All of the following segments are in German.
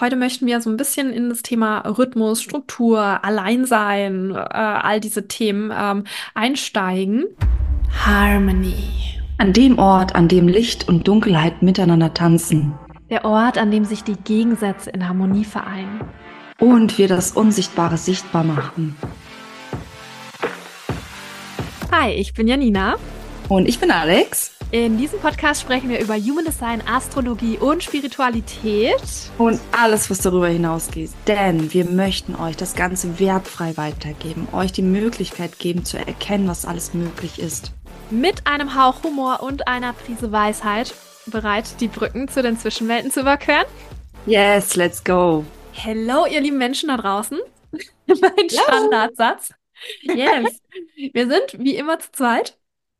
Heute möchten wir so ein bisschen in das Thema Rhythmus, Struktur, Alleinsein, äh, all diese Themen ähm, einsteigen. Harmony. An dem Ort, an dem Licht und Dunkelheit miteinander tanzen. Der Ort, an dem sich die Gegensätze in Harmonie vereinen. Und wir das Unsichtbare sichtbar machen. Hi, ich bin Janina. Und ich bin Alex. In diesem Podcast sprechen wir über Human Design, Astrologie und Spiritualität. Und alles, was darüber hinausgeht. Denn wir möchten euch das Ganze wertfrei weitergeben, euch die Möglichkeit geben zu erkennen, was alles möglich ist. Mit einem Hauch Humor und einer Prise Weisheit bereit, die Brücken zu den Zwischenwelten zu überqueren? Yes, let's go. Hello, ihr lieben Menschen da draußen. mein Standardsatz. Yes. Wir sind wie immer zu zweit.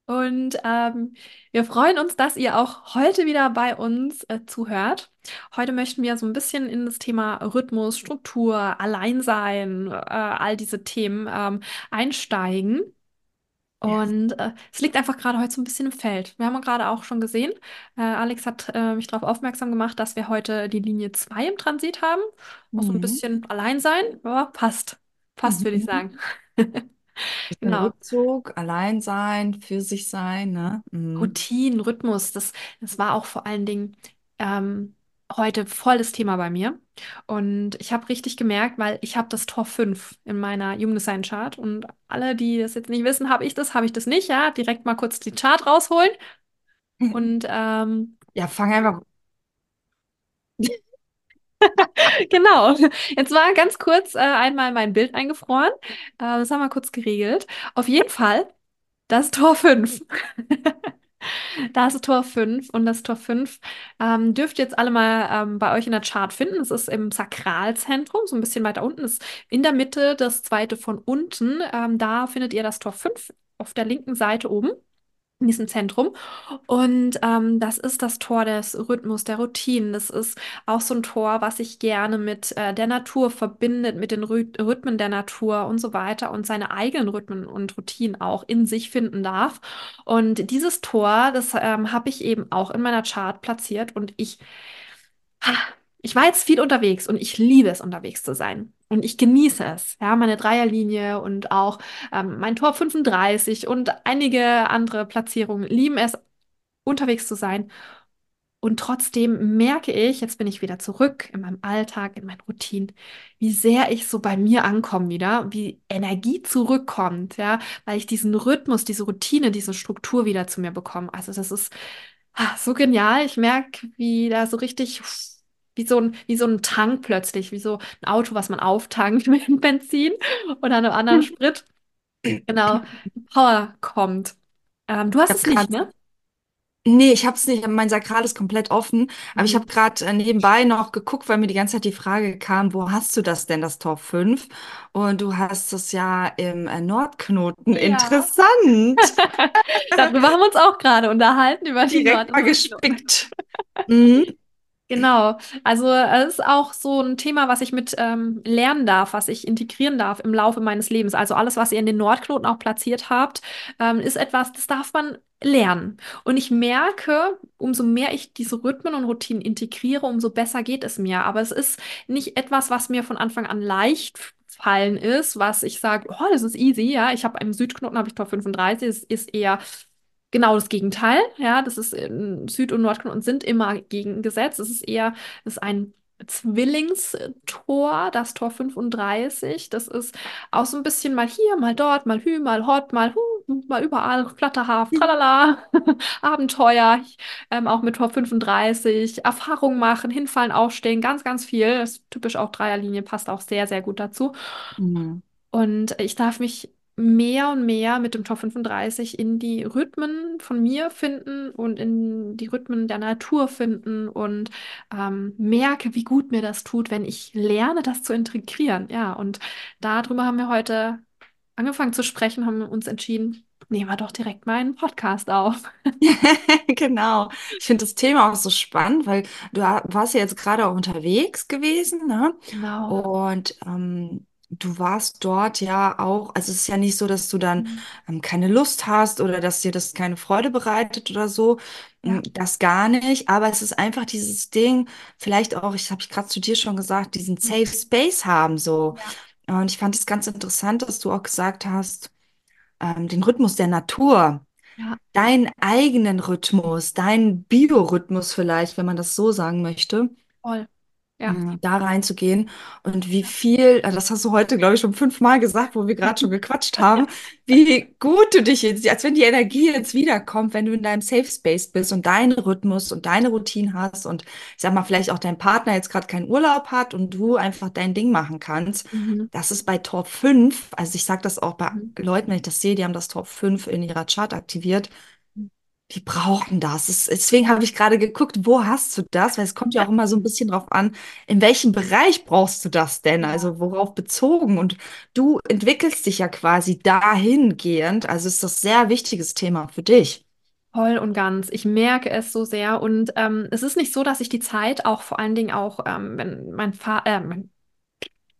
Und ähm, wir freuen uns, dass ihr auch heute wieder bei uns äh, zuhört. Heute möchten wir so ein bisschen in das Thema Rhythmus, Struktur, Alleinsein, äh, all diese Themen ähm, einsteigen. Und äh, es liegt einfach gerade heute so ein bisschen im Feld. Wir haben gerade auch schon gesehen, äh, Alex hat äh, mich darauf aufmerksam gemacht, dass wir heute die Linie 2 im Transit haben. Auch so ein Mhm. bisschen Alleinsein. Ja, passt. Passt, würde ich Mhm. sagen. Genau. Rückzug, allein sein, für sich sein, ne? Mhm. Routinen, Rhythmus, das, das war auch vor allen Dingen ähm, heute voll das Thema bei mir. Und ich habe richtig gemerkt, weil ich habe das Tor 5 in meiner Human Design Chart. Und alle, die das jetzt nicht wissen, habe ich das, habe ich das nicht, ja, direkt mal kurz die Chart rausholen. Und ähm, Ja, fang einfach. genau, jetzt war ganz kurz äh, einmal mein Bild eingefroren. Äh, das haben wir kurz geregelt. Auf jeden Fall das Tor 5. Da ist Tor 5 und das Tor 5 ähm, dürft ihr jetzt alle mal ähm, bei euch in der Chart finden. Es ist im Sakralzentrum, so ein bisschen weiter unten. Ist in der Mitte das zweite von unten. Ähm, da findet ihr das Tor 5 auf der linken Seite oben. In diesem Zentrum. Und ähm, das ist das Tor des Rhythmus, der Routinen. Das ist auch so ein Tor, was sich gerne mit äh, der Natur verbindet, mit den Rhy Rhythmen der Natur und so weiter und seine eigenen Rhythmen und Routinen auch in sich finden darf. Und dieses Tor, das ähm, habe ich eben auch in meiner Chart platziert und ich, ich war jetzt viel unterwegs und ich liebe es, unterwegs zu sein. Und ich genieße es, ja, meine Dreierlinie und auch ähm, mein Tor 35 und einige andere Platzierungen lieben es, unterwegs zu sein. Und trotzdem merke ich, jetzt bin ich wieder zurück in meinem Alltag, in meinen Routinen, wie sehr ich so bei mir ankomme wieder, wie Energie zurückkommt, ja, weil ich diesen Rhythmus, diese Routine, diese Struktur wieder zu mir bekomme. Also das ist ah, so genial. Ich merke, wie da so richtig, wie so ein, wie so ein Tank plötzlich, wie so ein Auto, was man auftankt mit Benzin oder einem anderen Sprit. Genau, Power kommt. Ähm, du hast es nicht, ne? Nee, ich habe es nicht. Mein Sakral ist komplett offen. Aber ich Mhm. habe gerade nebenbei noch geguckt, weil mir die ganze Zeit die Frage kam, wo hast du das denn, das Tor 5? Und du hast es ja im äh, Nordknoten. Ja. Interessant. Darüber haben wir uns auch gerade unterhalten, über die Direkt mal Nord- gespickt. Mhm. Genau, also es ist auch so ein Thema, was ich mit ähm, lernen darf, was ich integrieren darf im Laufe meines Lebens. Also alles, was ihr in den Nordknoten auch platziert habt, ähm, ist etwas, das darf man lernen. Und ich merke, umso mehr ich diese Rhythmen und Routinen integriere, umso besser geht es mir. Aber es ist nicht etwas, was mir von Anfang an leicht fallen ist, was ich sage, oh, das ist easy, ja. Ich habe im Südknoten habe ich Tor 35, es ist eher Genau das Gegenteil, ja, das ist in Süd- und Nordknoten sind immer gegengesetzt. Es ist eher, es ist ein Zwillingstor, das Tor 35. Das ist auch so ein bisschen mal hier, mal dort, mal hü, mal hot, mal hu, mal überall, Flatterhaft, tralala, Abenteuer, ähm, auch mit Tor 35, Erfahrung machen, hinfallen, aufstehen, ganz, ganz viel. Das ist typisch auch Dreierlinie, passt auch sehr, sehr gut dazu. Mhm. Und ich darf mich mehr und mehr mit dem Top 35 in die Rhythmen von mir finden und in die Rhythmen der Natur finden und ähm, merke, wie gut mir das tut, wenn ich lerne, das zu integrieren. Ja, und darüber haben wir heute angefangen zu sprechen, haben uns entschieden, nehmen wir doch direkt mal einen Podcast auf. Genau. Ich finde das Thema auch so spannend, weil du warst ja jetzt gerade auch unterwegs gewesen, ne? Genau. Und ähm, du warst dort ja auch, also es ist ja nicht so, dass du dann Mhm. ähm, keine Lust hast oder dass dir das keine Freude bereitet oder so. Ja, Das gar nicht, aber es ist einfach dieses Ding, vielleicht auch, ich habe ich gerade zu dir schon gesagt, diesen Safe Space haben so. ja, Und ich fand es ganz interessant, dass du auch gesagt hast, ähm, den Rhythmus der Natur, ja, deinen eigenen Rhythmus, deinen Biorhythmus vielleicht, wenn man das so sagen möchte voll. Ja. mh, da reinzugehen und wie viel, äh, das hast du heute, glaube ich, schon fünfmal gesagt, wo wir gerade schon gequatscht haben, wie gut du dich jetzt, als wenn die Energie jetzt wiederkommt, wenn du in deinem Safe Space bist und deinen Rhythmus und deine Routine hast und ich sag mal, vielleicht auch dein Partner jetzt gerade keinen Urlaub hat und du einfach dein Ding machen kannst. Mhm. Das ist bei Top 5, also ich sage das auch bei Mhm. Leuten, wenn ich das sehe, die haben das Top 5 in ihrer Chart aktiviert, die brauchen das. Es- Deswegen habe ich gerade geguckt, wo hast du das? Weil es kommt ja auch immer so ein bisschen drauf an, in welchem Bereich brauchst du das denn? Also worauf bezogen? Und du entwickelst dich ja quasi dahingehend. Also ist das sehr wichtiges Thema für dich. voll und ganz. Ich merke es so sehr. Und ähm, es ist nicht so, dass ich die Zeit auch vor allen Dingen auch, ähm, wenn mein Vater, äh, mein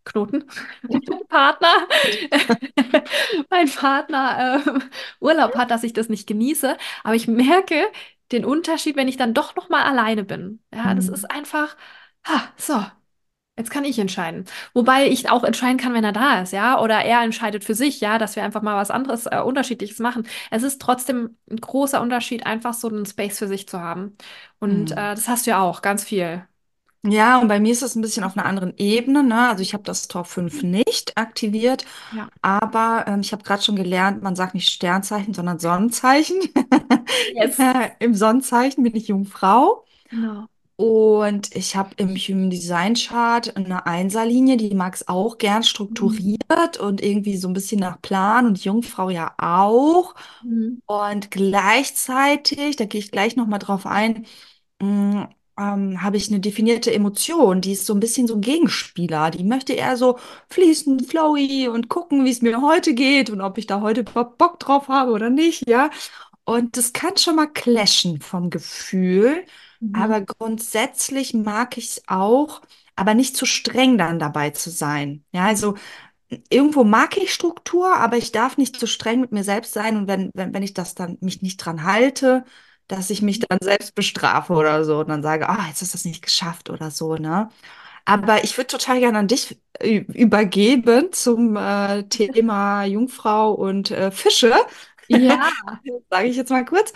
Knoten, mein Partner, mein Partner äh, Urlaub hat, dass ich das nicht genieße. Aber ich merke den Unterschied, wenn ich dann doch noch mal alleine bin. Ja, das Mhm. ist einfach, ha, so. Jetzt kann ich entscheiden. Wobei ich auch entscheiden kann, wenn er da ist, ja. Oder er entscheidet für sich, ja, dass wir einfach mal was anderes, äh, Unterschiedliches machen. Es ist trotzdem ein großer Unterschied, einfach so einen Space für sich zu haben. Und äh, Mhm. das hast du ja auch, ganz viel. Ja, und bei mir ist es ein bisschen auf einer anderen Ebene, ne? Also ich habe das Tor 5 nicht aktiviert, Ja. aber ähm, ich habe gerade schon gelernt, man sagt nicht Sternzeichen, sondern Sonnenzeichen. Yes. Äh, Im Sonnenzeichen bin ich Jungfrau. Genau. Und ich habe im Human Design Chart eine Einserlinie, die mag es auch gern Mhm. strukturiert und irgendwie so ein bisschen nach Plan und Jungfrau ja auch. Mhm. Und gleichzeitig, da gehe ich gleich nochmal drauf ein, mh, ähm, habe ich eine definierte Emotion, die ist so ein bisschen so ein Gegenspieler. Die möchte eher so fließend, flowy und gucken, wie es mir heute geht und ob ich da heute Bock Bock drauf habe oder nicht, ja. Und das kann schon mal clashen vom Gefühl, Mhm. aber grundsätzlich mag ich es auch, aber nicht zu streng dann dabei zu sein. Ja, also irgendwo mag ich Struktur, aber ich darf nicht zu streng mit mir selbst sein und wenn, wenn, wenn ich das dann mich nicht dran halte, dass ich mich dann selbst bestrafe oder so und dann sage, ah, jetzt hast du das nicht geschafft oder so, ne? Aber ich würde total gerne an dich übergeben zum äh, Thema Jungfrau und äh, Fische. Ja, Sage ich jetzt mal kurz.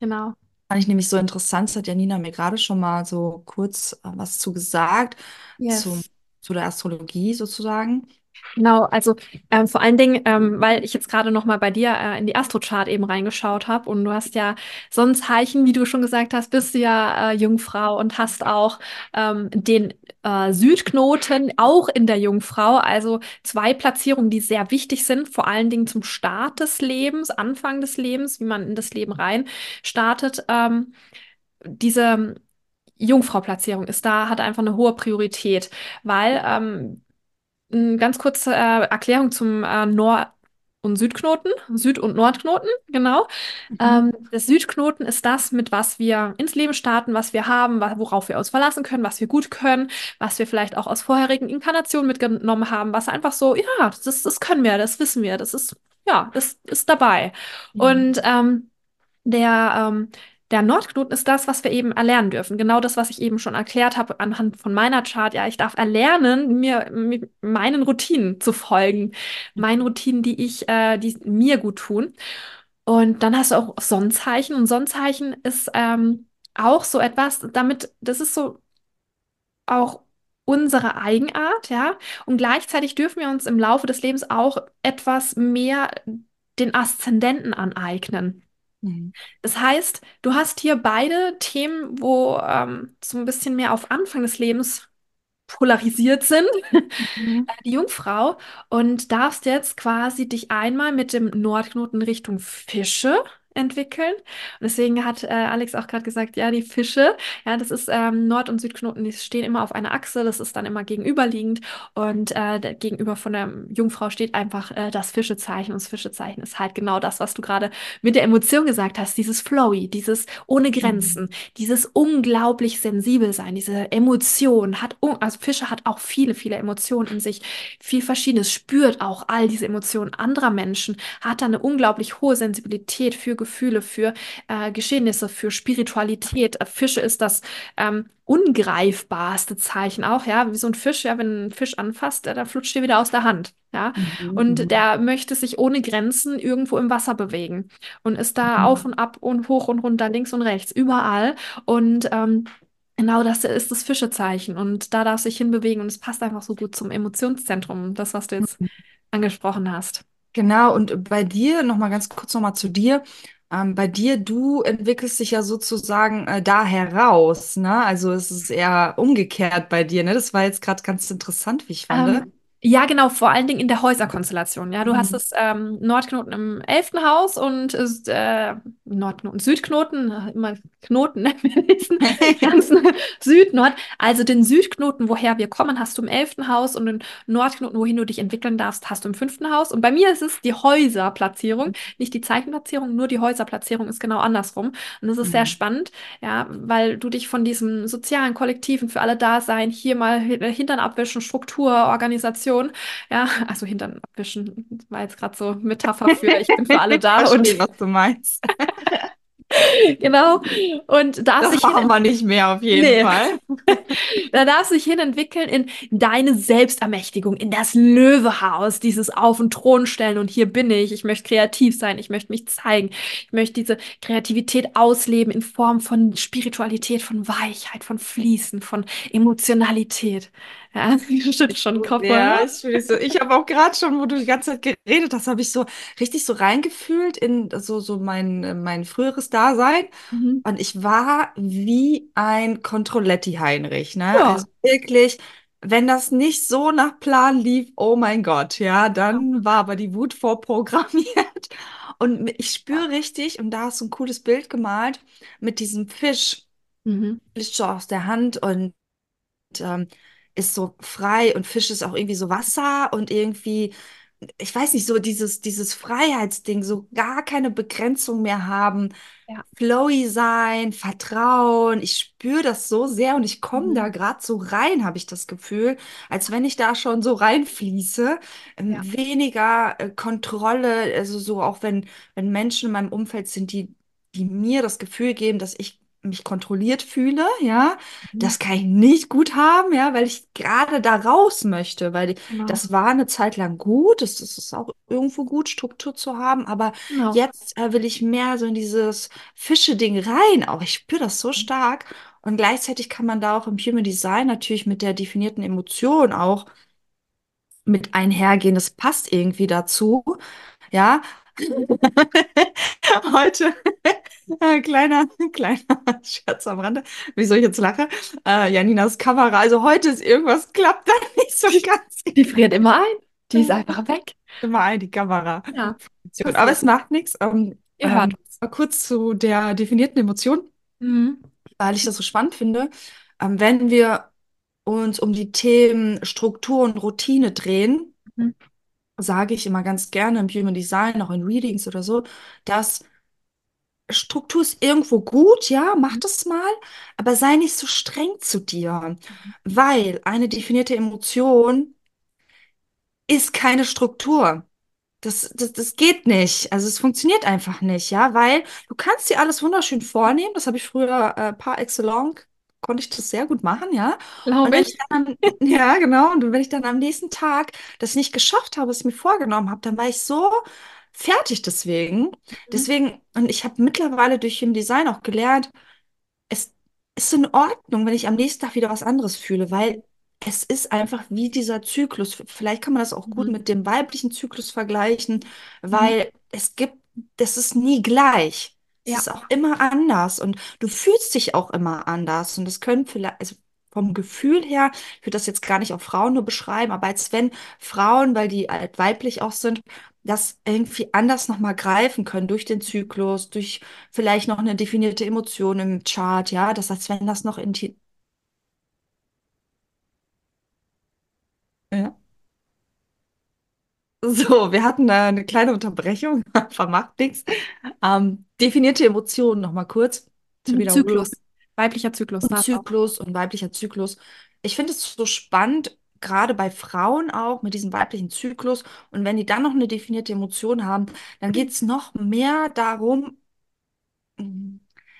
genau. Fand ich nämlich so interessant, das hat Janina mir gerade schon mal so kurz äh, was zu gesagt, zum, Yes. zu der Astrologie sozusagen. Genau, also ähm, vor allen Dingen, ähm, weil ich jetzt gerade noch mal bei dir äh, in die Astrochart eben reingeschaut habe und du hast ja Sonnenzeichen, wie du schon gesagt hast, bist du ja äh, Jungfrau und hast auch ähm, den äh, Südknoten auch in der Jungfrau, also zwei Platzierungen, die sehr wichtig sind, vor allen Dingen zum Start des Lebens, Anfang des Lebens, wie man in das Leben rein startet. Ähm, diese Jungfrau-Platzierung ist da, hat einfach eine hohe Priorität, weil ähm, eine ganz kurze äh, Erklärung zum äh, Nord- und Südknoten, Süd- und Nordknoten, genau. Mhm. Ähm, das Südknoten ist das, mit was wir ins Leben starten, was wir haben, worauf wir uns verlassen können, was wir gut können, was wir vielleicht auch aus vorherigen Inkarnationen mitgenommen haben, was einfach so, ja, das, das können wir, das wissen wir, das ist, ja, das ist dabei. Mhm. Und ähm, der, ähm, der Nordknoten ist das, was wir eben erlernen dürfen. Genau das, was ich eben schon erklärt habe anhand von meiner Chart. Ja, ich darf erlernen, mir meinen Routinen zu folgen. Meinen Routinen, die ich, äh, die mir gut tun. Und dann hast du auch Sonnenzeichen. Und Sonnenzeichen ist ähm, auch so etwas, damit, das ist so auch unsere Eigenart, ja. Und gleichzeitig dürfen wir uns im Laufe des Lebens auch etwas mehr den Aszendenten aneignen. Mhm. Das heißt, du hast hier beide Themen, wo ähm, so ein bisschen mehr auf Anfang des Lebens polarisiert sind, Mhm. die Jungfrau, und darfst jetzt quasi dich einmal mit dem Nordknoten Richtung Fische entwickeln. Und deswegen hat äh, Alex auch gerade gesagt, ja, die Fische, ja, das ist ähm, Nord- und Südknoten, die stehen immer auf einer Achse, das ist dann immer gegenüberliegend und äh, gegenüber von der Jungfrau steht einfach äh, das Fischezeichen und das Fischezeichen ist halt genau das, was du gerade mit der Emotion gesagt hast, dieses Flowy, dieses ohne Mhm. Grenzen, dieses unglaublich sensibel sein, diese Emotion hat, also Fische hat auch viele, viele Emotionen in sich, viel Verschiedenes, spürt auch all diese Emotionen anderer Menschen hat da eine unglaublich hohe Sensibilität für Gefühle, für äh, Geschehnisse, für Spiritualität. Äh, Fische ist das ähm, ungreifbarste Zeichen auch, ja, wie so ein Fisch, ja, wenn ein Fisch anfasst, äh, da flutscht dir wieder aus der Hand. Ja, Mhm. und Mhm. der möchte sich ohne Grenzen irgendwo im Wasser bewegen und ist da auf Mhm. und ab und hoch und runter, links und rechts, überall. Und ähm, genau das ist das Fischezeichen. Und da darf sich hinbewegen und es passt einfach so gut zum Emotionszentrum, das, was du jetzt angesprochen hast. Genau, und bei dir, nochmal ganz kurz nochmal zu dir. Ähm, bei dir, du entwickelst dich ja sozusagen äh, da heraus, ne? Also es ist eher umgekehrt bei dir, ne? Das war jetzt gerade ganz interessant, wie ich fand. Ähm, ja, genau, vor allen Dingen in der Häuserkonstellation. Ja, du hast Mhm. das ähm, Nordknoten im elften Haus und ist, äh, Nordknoten, Südknoten, äh, immer Knoten, ne? ganzen Süd, Nord. Also den Südknoten, woher wir kommen, hast du im elften Haus und den Nordknoten, wohin du dich entwickeln darfst, hast du im fünften Haus. Und bei mir ist es die Häuserplatzierung, nicht die Zeichenplatzierung, nur die Häuserplatzierung ist genau andersrum. Und das ist sehr Mhm. spannend, ja, weil du dich von diesem sozialen Kollektiven für alle da sein, hier mal Hi- Hintern abwischen, Struktur, Organisation, ja, also Hintern abwischen war jetzt gerade so Metapher für ich bin für alle Ich da und verstehe, was du meinst. genau und darf Das sich machen wir nicht mehr auf jeden Nee, Fall. da darfst du dich hin entwickeln in deine Selbstermächtigung, in das Löwehaus, dieses Auf- und Thron stellen und hier bin ich. Ich möchte kreativ sein, ich möchte mich zeigen, ich möchte diese Kreativität ausleben in Form von Spiritualität, von Weichheit, von Fließen, von Emotionalität. Ja, ich schüttel schon Kopf, oder? ich so. Ich habe auch gerade schon, wo du die ganze Zeit geredet hast, habe ich so richtig so reingefühlt in so, so mein, mein früheres Dasein. Mhm. Und ich war wie ein Controletti-Heinrich, ne? Ja. Also wirklich, wenn das nicht so nach Plan lief, oh mein Gott, ja, dann war aber die Wut vorprogrammiert. Und ich spüre richtig, und da hast du ein cooles Bild gemalt, mit diesem Fisch, Mhm. so aus der Hand und ähm, ist so frei und Fisch ist auch irgendwie so Wasser und irgendwie, ich weiß nicht, so dieses, dieses Freiheitsding, so gar keine Begrenzung mehr haben, Ja. flowy sein, Vertrauen. Ich spüre das so sehr und ich komme Mhm. da gerade so rein, habe ich das Gefühl, als wenn ich da schon so reinfließe. Ähm, Ja. weniger äh, Kontrolle, also so auch wenn, wenn Menschen in meinem Umfeld sind, die, die mir das Gefühl geben, dass ich mich kontrolliert fühle, ja, Mhm. das kann ich nicht gut haben, ja, weil ich gerade da raus möchte, weil Genau. das war eine Zeit lang gut, das ist auch irgendwo gut, Struktur zu haben, aber Genau. jetzt äh, will ich mehr so in dieses Fische-Ding rein, auch ich spüre das so stark und gleichzeitig kann man da auch im Human Design natürlich mit der definierten Emotion auch mit einhergehen, das passt irgendwie dazu, ja. Heute äh, kleiner, kleiner Scherz am Rande. Wieso ich jetzt lache? Äh, Janinas Kamera. Also heute ist irgendwas, klappt da nicht so ganz. die friert immer ein. Die ist einfach weg. Immer ein, die Kamera. Ja, Aber es macht nichts. Ähm, hört ähm, mal kurz zu der definierten Emotion, Mhm. weil ich das so spannend finde. Ähm, wenn wir uns um die Themen Struktur und Routine drehen, Mhm. sage ich immer ganz gerne im Human Design, auch in Readings oder so, dass Struktur ist irgendwo gut, ja, mach das mal, aber sei nicht so streng zu dir, weil eine definierte Emotion ist keine Struktur. Das, das, das geht nicht. Also es funktioniert einfach nicht, ja, weil du kannst dir alles wunderschön vornehmen. Das habe ich früher äh, par excellence, konnte ich das sehr gut machen, ja. Und Glaube wenn ich ich. dann, ja, genau, und wenn ich dann am nächsten Tag das nicht geschafft habe, was ich mir vorgenommen habe, dann war ich so fertig deswegen. Mhm. Deswegen, und ich habe mittlerweile durch im Design auch gelernt, es ist in Ordnung, wenn ich am nächsten Tag wieder was anderes fühle, weil es ist einfach wie dieser Zyklus. Vielleicht kann man das auch gut Mhm. mit dem weiblichen Zyklus vergleichen, Mhm. weil es gibt, das ist nie gleich. Es Ja. ist auch immer anders und du fühlst dich auch immer anders und das können vielleicht, also vom Gefühl her, ich würde das jetzt gar nicht auf Frauen nur beschreiben, aber als wenn Frauen, weil die halt weiblich auch sind, das irgendwie anders nochmal greifen können durch den Zyklus, durch vielleicht noch eine definierte Emotion im Chart, ja, das als wenn das noch in die, ja. So, wir hatten da eine kleine Unterbrechung, vermacht nichts. Ähm, definierte Emotionen nochmal kurz. Wiederholung. Zyklus. Weiblicher Zyklus, Und. Zyklus und weiblicher Zyklus. Ich finde es so spannend, gerade bei Frauen auch mit diesem weiblichen Zyklus. Und wenn die dann noch eine definierte Emotion haben, dann geht es noch mehr darum,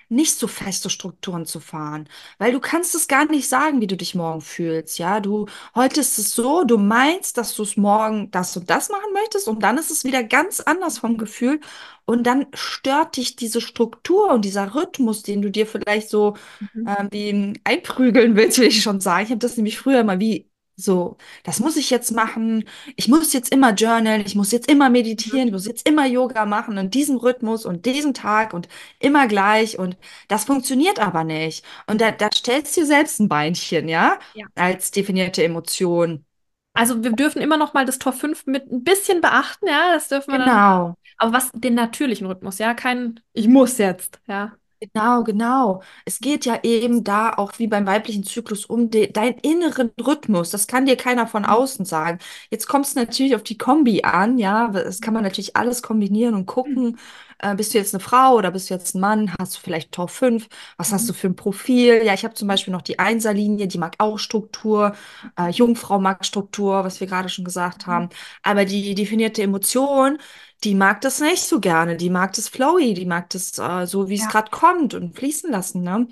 nicht so feste Strukturen zu fahren, weil du kannst es gar nicht sagen, wie du dich morgen fühlst, ja, du, heute ist es so, du meinst, dass du es morgen das und das machen möchtest und dann ist es wieder ganz anders vom Gefühl und dann stört dich diese Struktur und dieser Rhythmus, den du dir vielleicht so Mhm. ähm, einprügeln willst, will ich schon sagen. Ich habe das nämlich früher immer wie so, das muss ich jetzt machen, ich muss jetzt immer journalen, ich muss jetzt immer meditieren, ich muss jetzt immer Yoga machen in diesem Rhythmus und diesem Tag und immer gleich und das funktioniert aber nicht. Und da, da stellst du dir selbst ein Beinchen, ja, Ja. als definierte Emotion. Also wir dürfen immer noch mal das Tor 5 mit ein bisschen beachten, ja, das dürfen wir dann. Genau. Aber was den natürlichen Rhythmus, ja, kein Ich muss jetzt, ja. Genau, genau. Es geht ja eben da auch wie beim weiblichen Zyklus um de deinen inneren Rhythmus. Das kann dir keiner von außen sagen. Jetzt kommt es natürlich auf die Kombi an, ja. Das kann man natürlich alles kombinieren und gucken. Äh, bist du jetzt eine Frau oder bist du jetzt ein Mann? Hast du vielleicht Tor 5? Was hast Mhm. du für ein Profil? Ja, ich habe zum Beispiel noch die Einserlinie, die mag auch Struktur. Äh, Jungfrau mag Struktur, was wir gerade schon gesagt Mhm. haben. Aber die definierte Emotion, die mag das nicht so gerne. Die mag das flowy, die mag das äh, so, wie es Ja. gerade kommt und fließen lassen, ne?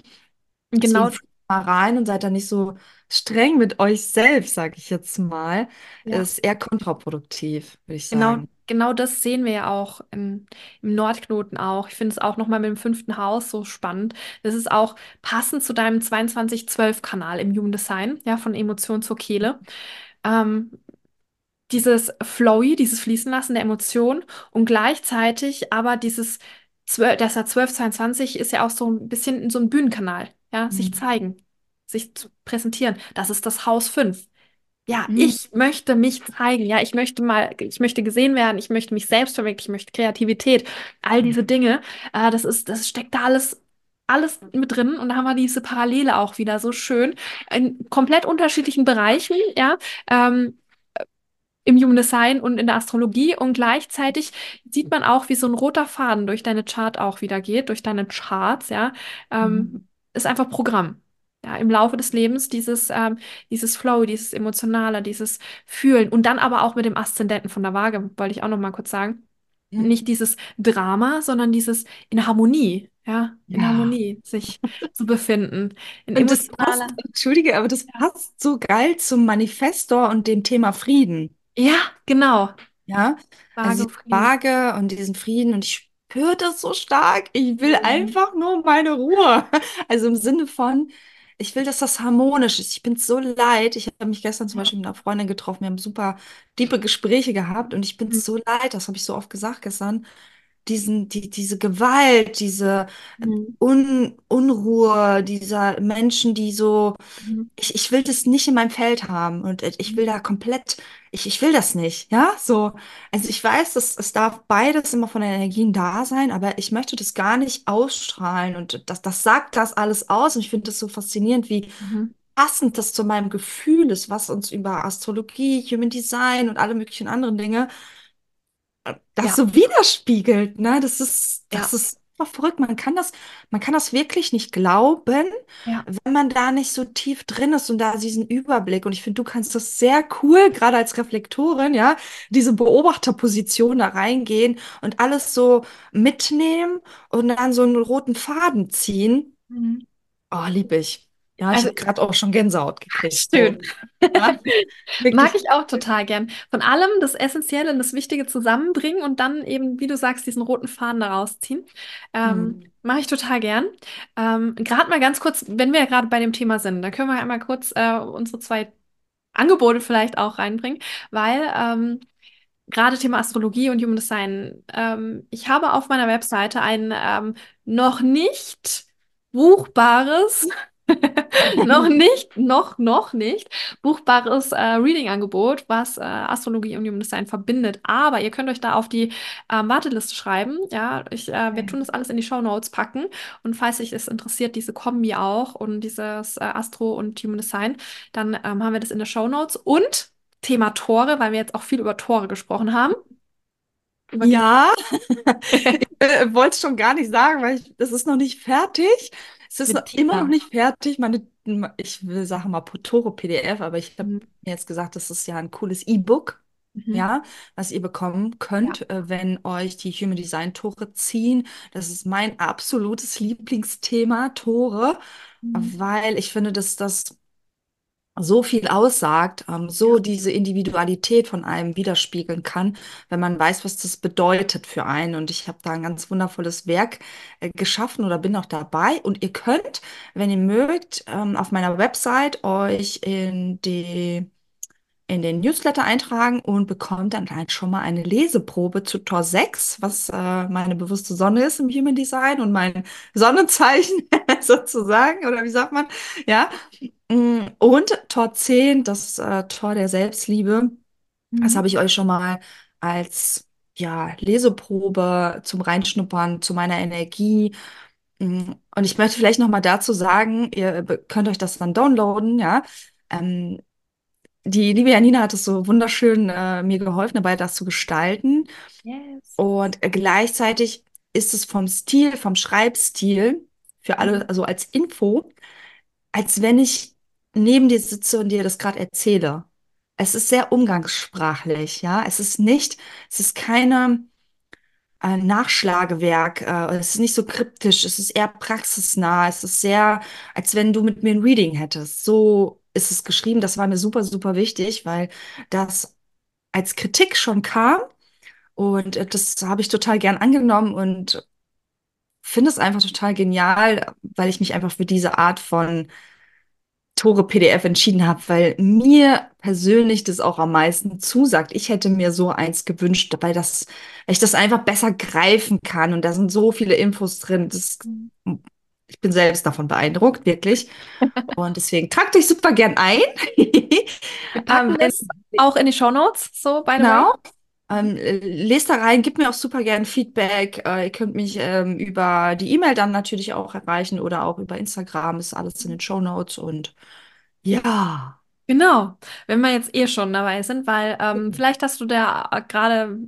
Genau, mal rein und seid da nicht so streng mit euch selbst, sage ich jetzt mal. ja. Ist eher kontraproduktiv, würde ich Genau, sagen. genau das sehen wir ja auch im, im Nordknoten auch. Ich finde es auch nochmal mit dem fünften Haus so spannend. Das ist auch passend zu deinem 2212-Kanal im Human Design, ja, von Emotion zur Kehle. Ähm, dieses Flowy, dieses Fließen lassen der Emotionen und gleichzeitig aber dieses 12, das ja 1222 ist ja auch so ein bisschen so ein Bühnenkanal, ja, sich Mhm. zeigen, sich zu präsentieren. Das ist das Haus 5. Ja, Mhm. ich möchte mich zeigen, ja, ich möchte mal, ich möchte gesehen werden, ich möchte mich selbst verwirklichen, ich möchte Kreativität, all diese Dinge, äh, das ist, das steckt da alles, alles mit drin und da haben wir diese Parallele auch wieder so schön in komplett unterschiedlichen Bereichen, ja, ähm, im Human Design und in der Astrologie und gleichzeitig sieht man auch, wie so ein roter Faden durch deine Chart auch wieder geht, durch deine Charts, ja, Mhm. ähm, ist einfach Programm. Ja, im Laufe des Lebens dieses, ähm, dieses Flow, dieses Emotionale, dieses Fühlen und dann aber auch mit dem Aszendenten von der Waage, wollte ich auch noch mal kurz sagen. Mhm. Nicht dieses Drama, sondern dieses in Harmonie, ja, in Ja. Harmonie sich zu befinden, in Und das passt, entschuldige, aber das passt so geil zum Manifestor und dem Thema Frieden. Ja, genau. Ja, also Waage, Frieden. Waage und diesen Frieden und ich spüre das so stark. Ich will Mhm. einfach nur meine Ruhe. Also im Sinne von, ich will, dass das harmonisch ist. Ich bin so leid. Ich habe mich gestern zum. Beispiel mit einer Freundin getroffen. Wir haben super tiefe Gespräche gehabt und ich bin Mhm. so leid, das habe ich so oft gesagt gestern, diesen, die, diese Gewalt, diese Mhm. Un Unruhe dieser Menschen, die so Mhm. ich, ich will das nicht in meinem Feld haben und ich will da komplett, ich, ich will das nicht, ja, so. Also ich weiß, dass es darf beides immer von den Energien da sein, aber ich möchte das gar nicht ausstrahlen und das, das sagt das alles aus und ich finde das so faszinierend, wie Mhm. passend das zu meinem Gefühl ist, was uns über Astrologie, Human Design und alle möglichen anderen Dinge das Ja, so widerspiegelt, ne? Das ist, ja, das ist super verrückt. Man kann das, man kann das wirklich nicht glauben, ja. wenn man da nicht so tief drin ist und da diesen Überblick. Und ich finde, du kannst das sehr cool, gerade als Reflektorin, ja, diese Beobachterposition da reingehen und alles so mitnehmen und dann so einen roten Faden ziehen. Mhm. Oh, lieb ich. Ja, ich Also habe gerade auch schon Gänsehaut gekriegt. schön. Ja, Mag ich auch total gern. Von allem das Essentielle und das Wichtige zusammenbringen und dann eben, wie du sagst, diesen roten Faden da rausziehen. Ähm, Hm. mache ich total gern. Ähm, gerade mal ganz kurz, wenn wir ja gerade bei dem Thema sind, da können wir einmal kurz äh, unsere zwei Angebote vielleicht auch reinbringen, weil ähm, gerade Thema Astrologie und Human Design, ähm, ich habe auf meiner Webseite ein ähm, noch nicht buchbares Noch nicht, noch, noch nicht. Buchbares äh, Reading-Angebot, was äh, Astrologie und Human Design verbindet. Aber ihr könnt euch da auf die ähm, Warteliste schreiben. Ja, ich, äh, wir tun das alles in die Show Notes packen. Und falls euch es interessiert, diese Kombi auch und dieses äh, Astro und Human Design, dann ähm, haben wir das in der Show Notes. Und Thema Tore, weil wir jetzt auch viel über Tore gesprochen haben. Über Ja, ich äh, wollte es schon gar nicht sagen, weil ich, das ist noch nicht fertig. Es ist noch, immer noch nicht fertig. Meine, ich will sagen mal Potoro PDF, aber ich habe Mhm. mir jetzt gesagt, das ist ja ein cooles E-Book, Mhm. ja, was ihr bekommen Ja. könnt, äh, wenn euch die Human Design Tore ziehen. Das ist mein absolutes Lieblingsthema, Tore, Mhm. weil ich finde, dass das so viel aussagt, ähm, so diese Individualität von einem widerspiegeln kann, wenn man weiß, was das bedeutet für einen. Und ich habe da ein ganz wundervolles Werk äh, geschaffen oder bin auch dabei. Und ihr könnt, wenn ihr mögt, ähm, auf meiner Website euch in die in den Newsletter eintragen und bekommt dann halt schon mal eine Leseprobe zu Tor 6, was äh, meine bewusste Sonne ist im Human Design und mein Sonnenzeichen sozusagen, oder wie sagt man? Ja. Mm, Und Tor 10, das äh, Tor der Selbstliebe, das Mhm. habe ich euch schon mal als ja, Leseprobe zum Reinschnuppern, zu meiner Energie. Mm, Und ich möchte vielleicht noch mal dazu sagen, ihr be- könnt euch das dann downloaden, ja. Ähm, die liebe Janina hat es so wunderschön äh, mir geholfen, dabei das zu gestalten. Yes. Und äh, gleichzeitig ist es vom Stil, vom Schreibstil für Mhm. alle, also als Info, als wenn ich neben dir sitze und dir das gerade erzähle. Es ist sehr umgangssprachlich, ja. Es ist nicht, es ist keine äh, Nachschlagewerk, äh, es ist nicht so kryptisch, es ist eher praxisnah, es ist sehr, als wenn du mit mir ein Reading hättest. So ist es geschrieben. Das war mir super, super wichtig, weil das als Kritik schon kam und äh, das habe ich total gern angenommen und finde es einfach total genial, weil ich mich einfach für diese Art von Tore PDF entschieden habe, weil mir persönlich das auch am meisten zusagt. Ich hätte mir so eins gewünscht, weil das, weil ich das einfach besser greifen kann und da sind so viele Infos drin. Das, ich bin selbst davon beendruckt, wirklich. Und deswegen tragt euch super gern ein. Wir Ähm, packen wenn, das auch in die Show Notes, so by the way. Genau. Ähm, äh, lest da rein, gebt mir auch super gern Feedback. Äh, ihr könnt mich ähm, über die E-Mail dann natürlich auch erreichen oder auch über Instagram. Ist alles in den Show Notes und ja. Genau, wenn wir jetzt eh schon dabei sind, weil ähm, vielleicht hast du da äh, gerade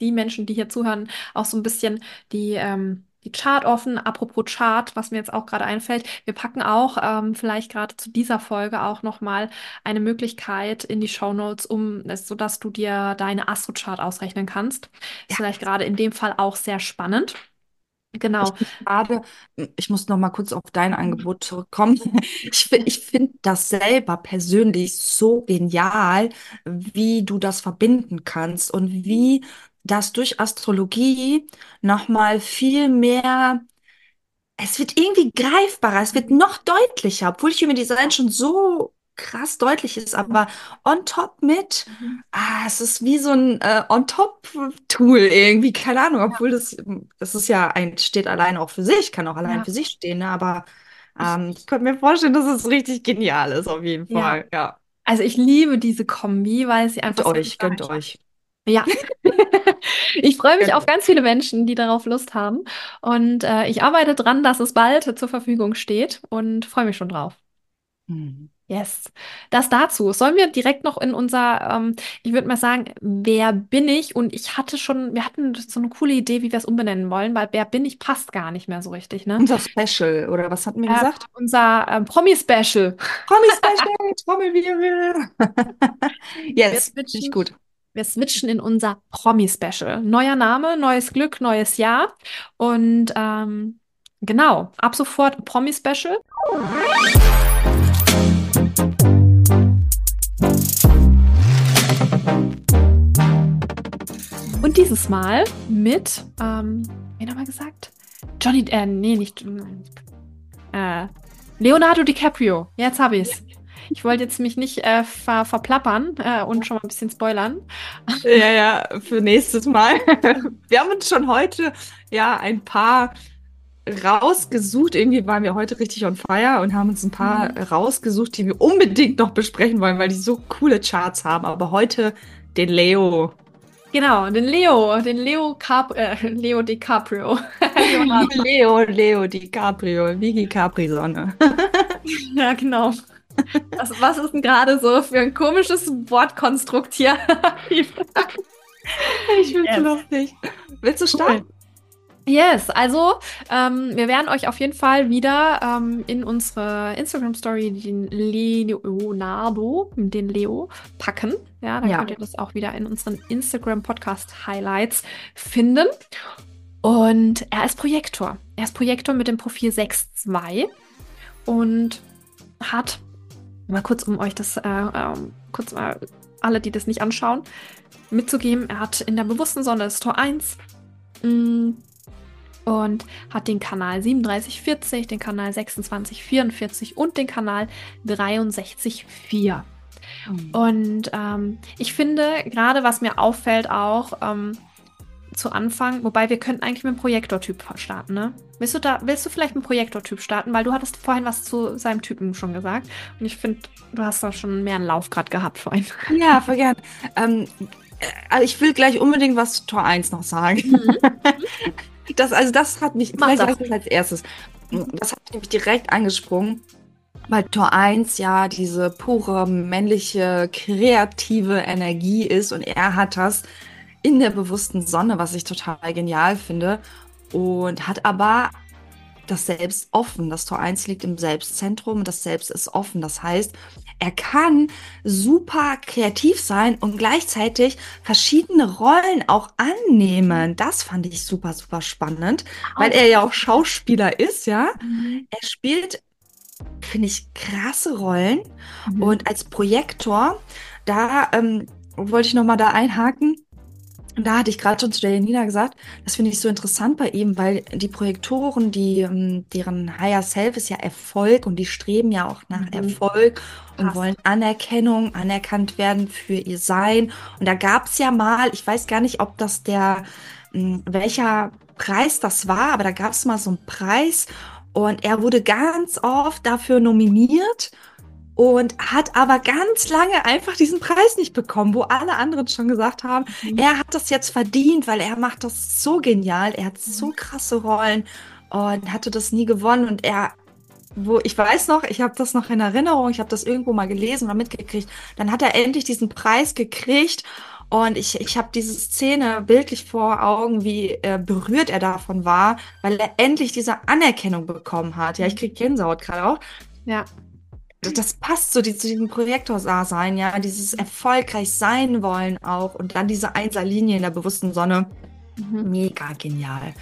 die Menschen, die hier zuhören, auch so ein bisschen die, ähm, die Chart offen. Apropos Chart, was mir jetzt auch gerade einfällt, wir packen auch ähm, vielleicht gerade zu dieser Folge auch nochmal eine Möglichkeit in die Shownotes, um, es- sodass du dir deine Astro-Chart ausrechnen kannst. Ist Ja. vielleicht gerade in dem Fall auch sehr spannend. Ich Genau. muss gerade, ich muss noch mal kurz auf dein Angebot zurückkommen. Ich, ich finde das selber persönlich so genial, wie du das verbinden kannst und wie das durch Astrologie noch mal viel mehr es wird irgendwie greifbarer, es wird noch deutlicher, obwohl Human Design schon so krass deutlich ist, aber on top mit, Mhm. ah, es ist wie so ein äh, on-top-Tool irgendwie, keine Ahnung, obwohl das, das ist ja ein, steht allein auch für sich, kann auch allein Ja, für sich stehen, ne? Aber ich, ähm, ich könnte mir vorstellen, dass es richtig genial ist, auf jeden ja. Fall, ja. Also ich liebe diese Kombi, weil sie Gönnt einfach so euch, gönnt euch, Ja, ich freue mich auf ganz viele Menschen, die darauf Lust haben. Und äh, ich arbeite dran, dass es bald zur Verfügung steht und freue mich schon drauf. Hm. Yes. Das dazu. Sollen wir direkt noch in unser, ähm, ich würde mal sagen, wer bin ich? Und ich hatte schon, wir hatten so eine coole Idee, wie wir es umbenennen wollen, weil wer bin ich passt gar nicht mehr so richtig, ne? Unser Special, oder was hatten wir Äh, gesagt? unser ähm, Promi-Special. Promi-Special, Trommelwirbel. Wir Yes, finde ich gut. Wir switchen in unser Promi-Special. Neuer Name, neues Glück, neues Jahr. Und ähm, genau, ab sofort Promi-Special. Und dieses Mal mit, ähm, wen haben wir gesagt? Johnny, äh, nee, nicht, äh, Leonardo DiCaprio. Jetzt habe ich's. Ich wollte jetzt mich nicht äh, ver verplappern äh, und schon mal ein bisschen spoilern. Ja, ja, für nächstes Mal. Wir haben uns schon heute ja ein paar rausgesucht. Irgendwie waren wir heute richtig on fire und haben uns ein paar mhm. rausgesucht, die wir unbedingt noch besprechen wollen, weil die so coole Charts haben. Aber heute den Leo. Genau, den Leo, den Leo, Cap äh, Leo DiCaprio. Leo, Leo DiCaprio, Vicky Capri-Sonne. ja, genau. Was, was ist denn gerade so für ein komisches Wortkonstrukt hier? ich finde es yes. lustig. Willst du starten? Cool. Yes, also ähm, wir werden euch auf jeden Fall wieder ähm, in unsere Instagram-Story den Leonardo, den Leo, packen. Ja, dann ja. könnt ihr das auch wieder in unseren Instagram-Podcast-Highlights finden. Und er ist Projektor. Er ist Projektor mit dem Profil 6.2 und hat, mal kurz, um euch das, äh, äh, kurz mal alle, die das nicht anschauen, mitzugeben, er hat in der bewussten Sonne das Tor 1, mh, und hat den Kanal 3740, den Kanal 2644 und den Kanal 634. Mhm. Und ähm, ich finde, gerade was mir auffällt auch ähm, zu Anfang, wobei wir könnten eigentlich mit dem Projektortyp starten, ne? Willst du da, willst du vielleicht mit dem Projektortyp starten? Weil du hattest vorhin was zu seinem Typen schon gesagt. Und ich finde, du hast da schon mehr einen Lauf gerade gehabt vorhin. Ja, voll gern. Ähm, also ich will gleich unbedingt was zu Tor 1 noch sagen. Mhm. Das, also das hat mich, Mach das. als erstes, das hat mich direkt angesprungen, weil Tor 1 ja diese pure männliche, kreative Energie ist und er hat das in der bewussten Sonne, was ich total genial finde und hat aber das Selbst offen. Das Tor 1 liegt im Selbstzentrum und das Selbst ist offen. Das heißt, er kann super kreativ sein und gleichzeitig verschiedene Rollen auch annehmen. Das fand ich super, super spannend, weil er ja auch Schauspieler ist, ja. Mhm. Er spielt, finde ich, krasse Rollen mhm. und als Projektor, da ähm, wollte ich nochmal da einhaken und da hatte ich gerade schon zu der Janina gesagt, das finde ich so interessant bei ihm, weil die Projektoren, die, ähm, deren Higher Self ist ja Erfolg und die streben ja auch nach mhm. Erfolg und Krass. wollen Anerkennung, anerkannt werden für ihr Sein. Und da gab es ja mal, ich weiß gar nicht, ob das der, hm, welcher Preis das war, aber da gab es mal so einen Preis und er wurde ganz oft dafür nominiert und hat aber ganz lange einfach diesen Preis nicht bekommen, wo alle anderen schon gesagt haben, mhm. er hat das jetzt verdient, weil er macht das so genial, er hat so mhm. krasse Rollen und hatte das nie gewonnen und er wo ich weiß noch, ich habe das noch in Erinnerung, ich habe das irgendwo mal gelesen oder mitgekriegt, dann hat er endlich diesen Preis gekriegt und ich, ich habe diese Szene bildlich vor Augen, wie äh, berührt er davon war, weil er endlich diese Anerkennung bekommen hat. Ja, ich krieg Gänsehaut gerade auch. Ja das passt so die, zu diesem Projektor-Sein, ja, dieses erfolgreich sein wollen auch und dann diese Einserlinie in der bewussten Sonne. Mhm. Mega genial.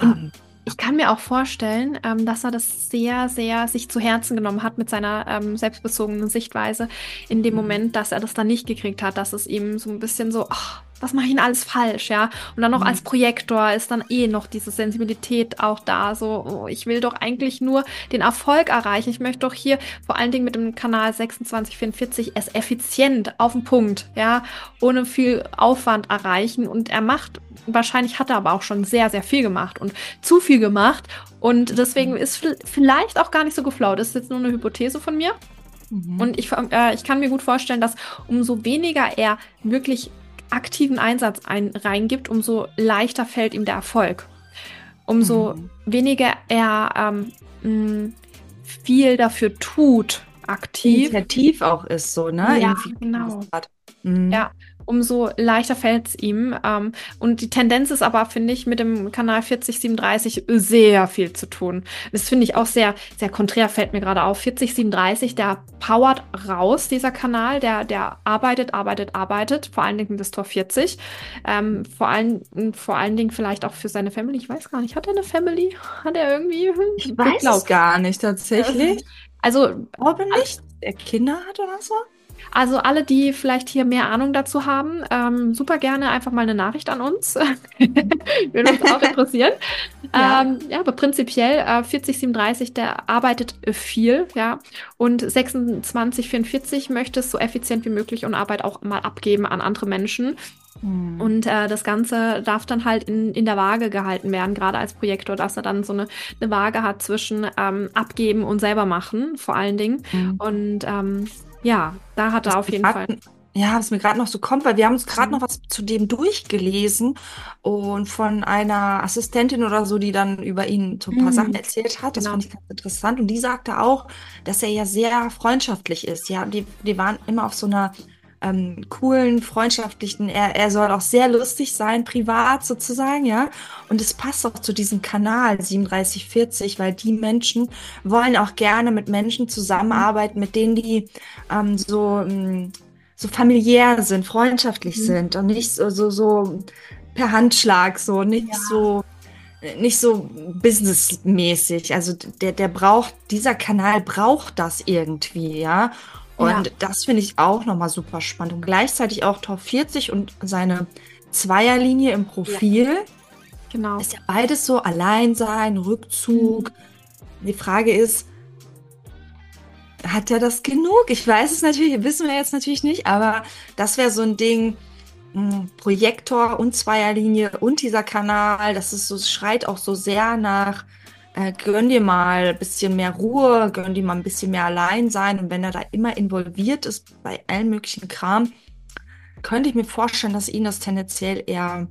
Ähm, ich kann mir auch vorstellen, ähm, dass er das sehr, sehr sich zu Herzen genommen hat mit seiner ähm, selbstbezogenen Sichtweise in dem mhm. Moment, dass er das dann nicht gekriegt hat, dass es ihm so ein bisschen so, ach, was mache ich denn alles falsch, ja? Und dann noch mhm. als Projektor ist dann eh noch diese Sensibilität auch da, so, oh, ich will doch eigentlich nur den Erfolg erreichen. Ich möchte doch hier vor allen Dingen mit dem Kanal 2644 es effizient auf den Punkt, ja, ohne viel Aufwand erreichen. Und er macht, wahrscheinlich hat er aber auch schon sehr, sehr viel gemacht und zu viel gemacht. Und deswegen mhm. ist vielleicht auch gar nicht so geflaut. Das ist jetzt nur eine Hypothese von mir. Mhm. Und ich, äh, ich kann mir gut vorstellen, dass umso weniger er wirklich aktiven Einsatz ein, reingibt, umso leichter fällt ihm der Erfolg. Umso mhm. weniger er ähm, viel dafür tut, aktiv. Initiativ auch ist so, ne? Ja, Irgendwie genau. Mhm. Ja, umso leichter fällt es ihm. Ähm, und die Tendenz ist aber, finde ich, mit dem Kanal 4037 sehr viel zu tun. Das finde ich auch sehr, sehr konträr, fällt mir gerade auf. 4037, der powert raus, dieser Kanal, der, der arbeitet, arbeitet, arbeitet, vor allen Dingen das Tor 40. Ähm, vor, allen, vor allen Dingen vielleicht auch für seine Family. Ich weiß gar nicht, hat er eine Family? Hat er irgendwie? Ich weiß es gar nicht tatsächlich. Also, ob er nicht der Kinder hat oder so? Also alle, die vielleicht hier mehr Ahnung dazu haben, ähm, super gerne einfach mal eine Nachricht an uns. Würde uns auch interessieren. ja. Ähm, ja, aber prinzipiell äh, 4037, der arbeitet viel, ja. Und 2644 möchte es so effizient wie möglich und Arbeit auch mal abgeben an andere Menschen. Mhm. Und äh, das Ganze darf dann halt in, in der Waage gehalten werden, gerade als Projektor, dass er dann so eine, eine Waage hat zwischen ähm, abgeben und selber machen, vor allen Dingen. Mhm. Und ähm, ja, da hat er auf jeden Fall. Ja, was mir gerade noch so kommt, weil wir haben uns gerade mhm. noch was zu dem durchgelesen und von einer Assistentin oder so, die dann über ihn so ein paar mhm. Sachen erzählt hat. Das genau. fand ich ganz interessant. Und die sagte auch, dass er ja sehr freundschaftlich ist. Ja, die, die waren immer auf so einer ähm, coolen, freundschaftlichen, er, er soll auch sehr lustig sein, privat sozusagen, ja. Und es passt auch zu diesem Kanal 3740, weil die Menschen wollen auch gerne mit Menschen zusammenarbeiten, mit denen die ähm, so, ähm, so familiär sind, freundschaftlich mhm. sind und nicht so, so, so per Handschlag, so, nicht ja. so nicht so businessmäßig. Also der, der braucht, dieser Kanal braucht das irgendwie, ja. Und ja. das finde ich auch nochmal super spannend. Und gleichzeitig auch Top 40 und seine Zweierlinie im Profil. Ja. Genau. Ist ja beides so Alleinsein, Rückzug. Mhm. Die Frage ist, hat er das genug? Ich weiß es natürlich, wissen wir jetzt natürlich nicht, aber das wäre so ein Ding, hm, Projektor und Zweierlinie und dieser Kanal, das ist so, schreit auch so sehr nach äh, gönn dir mal ein bisschen mehr Ruhe, gönn dir mal ein bisschen mehr allein sein. Und wenn er da immer involviert ist bei allen möglichen Kram, könnte ich mir vorstellen, dass ihn das tendenziell eher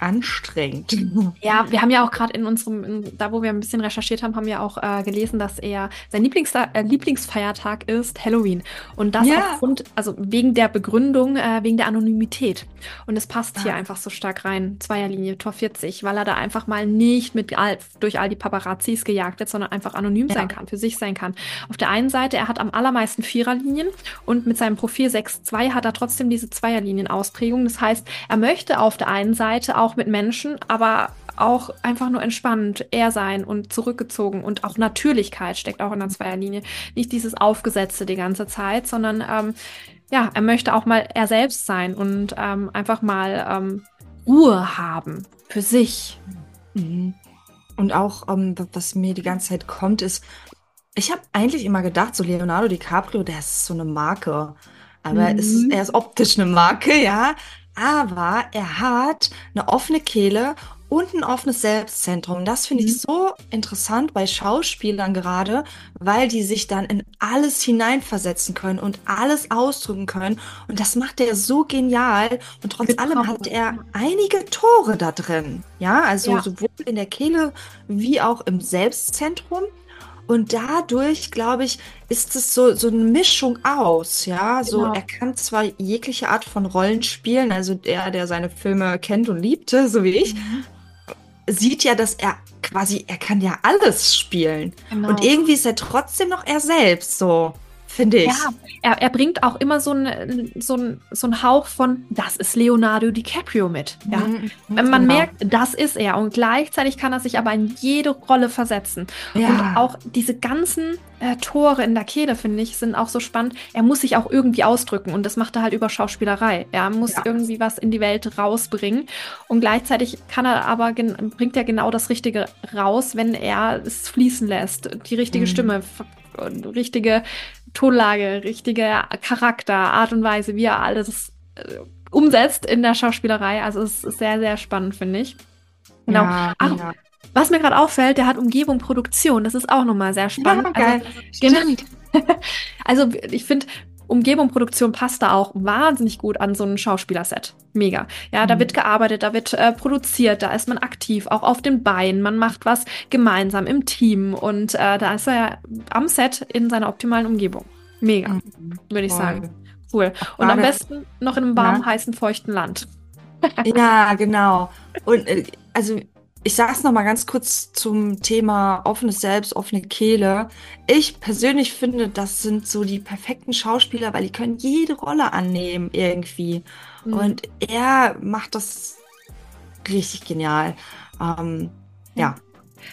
anstrengend. Ja, wir haben ja auch gerade in unserem, in, da wo wir ein bisschen recherchiert haben, haben wir auch äh, gelesen, dass er sein Lieblings äh, Lieblingsfeiertag ist Halloween. Und das ja. aufgrund, also wegen der Begründung, äh, wegen der Anonymität. Und es passt ja. hier einfach so stark rein, Zweierlinie, Tor 40, weil er da einfach mal nicht mit all, durch all die Paparazzis gejagt wird, sondern einfach anonym ja. sein kann, für sich sein kann. Auf der einen Seite, er hat am allermeisten Viererlinien und mit seinem Profil 6.2 hat er trotzdem diese Zweierlinien-Ausprägung. Das heißt, er möchte auf der einen Seite auch auch mit Menschen, aber auch einfach nur entspannt, er sein und zurückgezogen und auch Natürlichkeit steckt auch in der Zweierlinie. Nicht dieses Aufgesetzte die ganze Zeit, sondern ähm, ja, er möchte auch mal er selbst sein und ähm, einfach mal ähm, Ruhe haben für sich. Mhm. Und auch, ähm, was mir die ganze Zeit kommt, ist, ich habe eigentlich immer gedacht, so Leonardo DiCaprio, der ist so eine Marke. Aber mhm. ist, er ist optisch eine Marke, ja aber er hat eine offene Kehle und ein offenes Selbstzentrum. Das finde ich mhm. so interessant bei Schauspielern gerade, weil die sich dann in alles hineinversetzen können und alles ausdrücken können. Und das macht er so genial. Und trotz Mit allem hat er einige Tore da drin. Ja, also ja. sowohl in der Kehle wie auch im Selbstzentrum. Und dadurch, glaube ich, ist es so, so eine Mischung aus, ja. So, genau. er kann zwar jegliche Art von Rollen spielen, also der, der seine Filme kennt und liebte, so wie ich, mhm. sieht ja, dass er quasi, er kann ja alles spielen. Genau. Und irgendwie ist er trotzdem noch er selbst, so finde ich. Ja, er, er bringt auch immer so einen so ein, so ein Hauch von, das ist Leonardo DiCaprio mit. Ja? Mhm, Man genau. merkt, das ist er. Und gleichzeitig kann er sich aber in jede Rolle versetzen. Ja. Und auch diese ganzen äh, Tore in der Kehle, finde ich, sind auch so spannend. Er muss sich auch irgendwie ausdrücken und das macht er halt über Schauspielerei. Er muss ja. irgendwie was in die Welt rausbringen. Und gleichzeitig kann er aber, bringt er genau das Richtige raus, wenn er es fließen lässt. Die richtige mhm. Stimme, richtige Tonlage, richtige Charakter, Art und Weise, wie er alles äh, umsetzt in der Schauspielerei. Also es ist sehr, sehr spannend, finde ich. Genau. Ja, Ach, ja. Was mir gerade auffällt, der hat Umgebung, Produktion. Das ist auch nochmal sehr spannend. Ja, geil. Also, genau. also ich finde, Umgebung, Produktion passt da auch wahnsinnig gut an so ein Schauspielerset. Mega. Ja, da mhm. wird gearbeitet, da wird äh, produziert, da ist man aktiv, auch auf den Beinen. Man macht was gemeinsam im Team und äh, da ist er ja am Set in seiner optimalen Umgebung. Mega, mhm. würde ich Voll. sagen. Cool. Und am besten noch in einem warmen, ja. heißen, feuchten Land. ja, genau. Und äh, also ich sage es nochmal ganz kurz zum Thema offenes Selbst, offene Kehle. Ich persönlich finde, das sind so die perfekten Schauspieler, weil die können jede Rolle annehmen irgendwie. Mhm. Und er macht das richtig genial. Ähm, ja.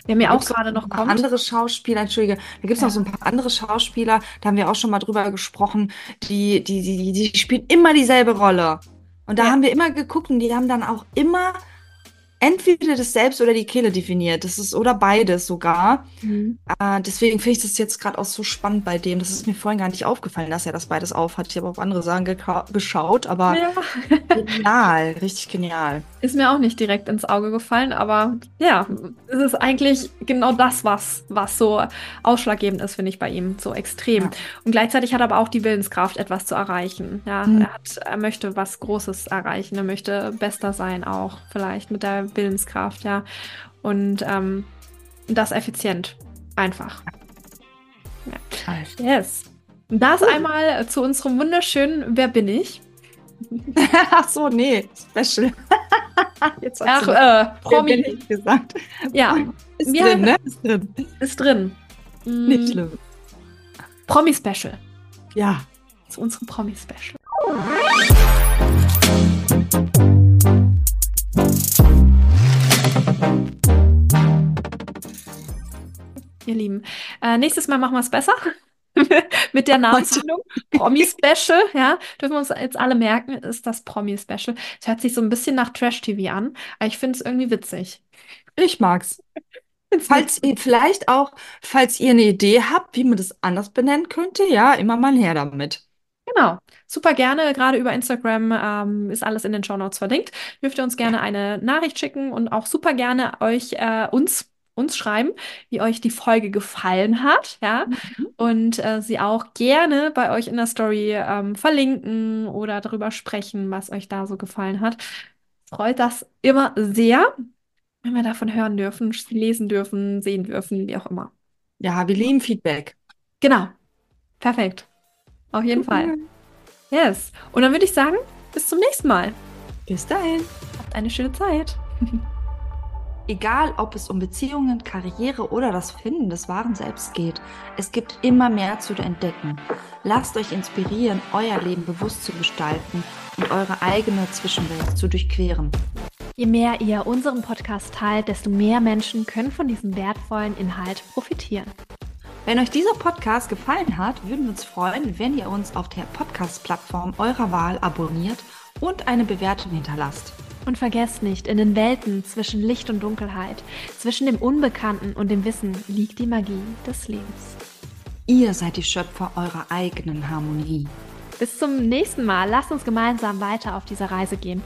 Wer mir auch gerade noch kommt. Andere Schauspieler, Entschuldige, da gibt es ja. noch so ein paar andere Schauspieler, da haben wir auch schon mal drüber gesprochen, die, die, die, die spielen immer dieselbe Rolle. Und da ja. haben wir immer geguckt und die haben dann auch immer entweder das Selbst oder die Kehle definiert. Das ist oder beides sogar. Mhm. Äh, deswegen finde ich das jetzt gerade auch so spannend bei dem. Das ist mir vorhin gar nicht aufgefallen, dass er das beides aufhat. Ich habe auf andere Sachen geschaut, aber Ja. genial, richtig genial. Ist mir auch nicht direkt ins Auge gefallen, aber ja, es ist eigentlich genau das, was, was so ausschlaggebend ist, finde ich, bei ihm. So extrem. Ja. Und gleichzeitig hat er aber auch die Willenskraft, etwas zu erreichen. Ja, Mhm. er hat, er möchte was Großes erreichen. Er möchte bester sein auch, vielleicht mit der Willenskraft, ja. Und ähm, das effizient. Einfach. Yes. Das einmal zu unserem wunderschönen Wer bin ich? Ach so, nee, Special. Jetzt hast Ach, du äh, Promi Promi. nicht gesagt. Ja, Ist Wir- drin, ne? Ist drin. ist drin. Mm, Nicht schlimm. Promi-Special. Ja. Zu unserem Promi-Special. Ihr Lieben, äh, nächstes Mal machen wir es besser. Mit der Namensfindung. Promi-Special, ja. Dürfen wir uns jetzt alle merken, ist das Promi-Special. Es hört sich so ein bisschen nach Trash-TV an, aber ich finde es irgendwie witzig. Ich mag's. Falls ihr vielleicht auch, falls ihr eine Idee habt, wie man das anders benennen könnte, ja, immer mal her damit. Genau, super gerne. Gerade über Instagram ähm, ist alles in den Shownotes verlinkt. Dürft ihr uns gerne eine Nachricht schicken und auch super gerne euch äh, uns uns schreiben, wie euch die Folge gefallen hat, ja, und äh, sie auch gerne bei euch in der Story ähm, verlinken oder darüber sprechen, was euch da so gefallen hat. Freut das immer sehr, wenn wir davon hören dürfen, lesen dürfen, sehen dürfen, wie auch immer. Ja, wir lieben Feedback. Genau, perfekt, auf jeden Fall. Yes. Und dann würde ich sagen, bis zum nächsten Mal. Bis dahin. Habt eine schöne Zeit. Egal, ob es um Beziehungen, Karriere oder das Finden des wahren Selbst geht, es gibt immer mehr zu entdecken. Lasst euch inspirieren, euer Leben bewusst zu gestalten und eure eigene Zwischenwelt zu durchqueren. Je mehr ihr unseren Podcast teilt, desto mehr Menschen können von diesem wertvollen Inhalt profitieren. Wenn euch dieser Podcast gefallen hat, würden wir uns freuen, wenn ihr uns auf der Podcast-Plattform eurer Wahl abonniert und eine Bewertung hinterlasst. Und vergesst nicht, in den Welten zwischen Licht und Dunkelheit, zwischen dem Unbekannten und dem Wissen liegt die Magie des Lebens. Ihr seid die Schöpfer eurer eigenen Harmonie. Bis zum nächsten Mal. Lasst uns gemeinsam weiter auf dieser Reise gehen.